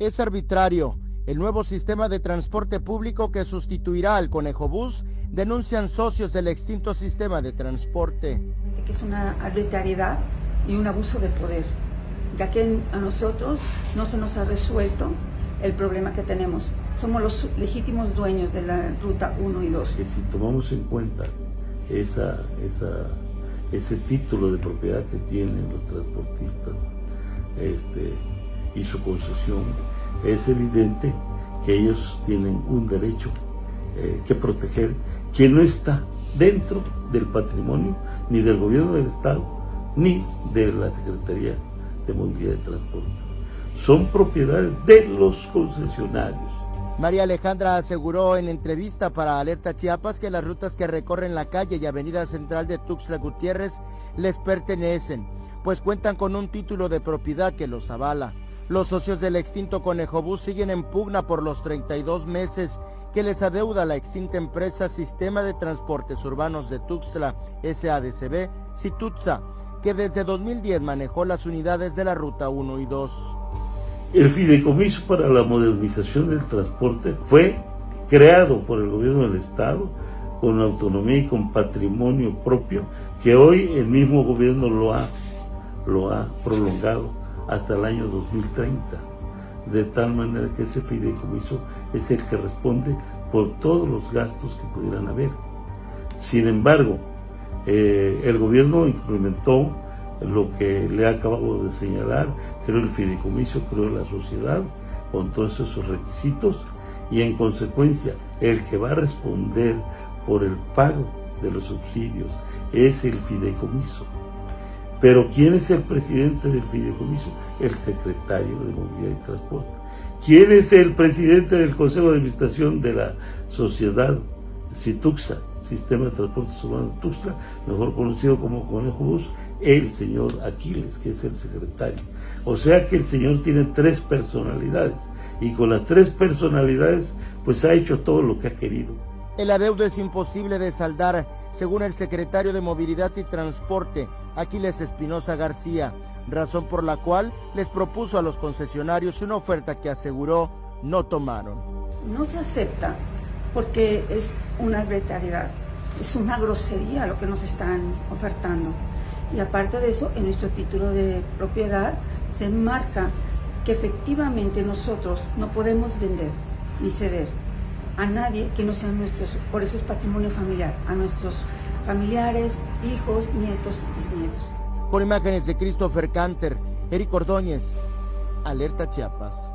es arbitrario. El nuevo sistema de transporte público que sustituirá al Conejo Bus denuncian socios del extinto sistema de transporte. Que es una arbitrariedad y un abuso de poder, ya que a nosotros no se nos ha resuelto el problema que tenemos. Somos los legítimos dueños de la ruta 1 y 2. Que si tomamos en cuenta esa, esa, ese título de propiedad que tienen los transportistas este, y su concesión, es evidente que ellos tienen un derecho eh, que proteger que no está dentro del patrimonio ni del gobierno del Estado ni de la Secretaría de Movilidad y Transporte. Son propiedades de los concesionarios. María Alejandra aseguró en entrevista para Alerta Chiapas que las rutas que recorren la calle y avenida central de Tuxtla Gutiérrez les pertenecen, pues cuentan con un título de propiedad que los avala. Los socios del extinto Conejo Bus siguen en pugna por los 32 meses que les adeuda la extinta empresa Sistema de Transportes Urbanos de Tuxtla, SADCB, Situtza, que desde 2010 manejó las unidades de la Ruta 1 y 2. El fideicomiso para la modernización del transporte fue creado por el gobierno del Estado con autonomía y con patrimonio propio que hoy el mismo gobierno lo ha prolongado hasta el año 2030. De tal manera que ese fideicomiso es el que responde por todos los gastos que pudieran haber. Sin embargo, eh, el gobierno implementó lo que le acabo de señalar, creó el fideicomiso, creó la sociedad con todos esos requisitos y en consecuencia el que va a responder por el pago de los subsidios es el fideicomiso. Pero ¿quién es el presidente del fideicomiso? El secretario de Movilidad y Transporte. ¿Quién es el presidente del Consejo de Administración de la sociedad Situxa, Sistema de Transportes Urbanos Tuxtla, mejor conocido como Conejo Bus? el señor Aquiles, que es el secretario. O sea que el señor tiene tres personalidades y con las tres personalidades pues ha hecho todo lo que ha querido. El adeudo es imposible de saldar, según el secretario de Movilidad y Transporte, Aquiles Espinosa García, razón por la cual les propuso a los concesionarios una oferta que aseguró no tomaron. No se acepta porque es una arbitrariedad, es una grosería lo que nos están ofertando. Y aparte de eso, en nuestro título de propiedad se marca que efectivamente nosotros no podemos vender ni ceder a nadie que no sean nuestros, por eso es patrimonio familiar, a nuestros familiares, hijos, nietos y nietos. Con imágenes de Christopher Canter, Eric Ordóñez, Alerta Chiapas.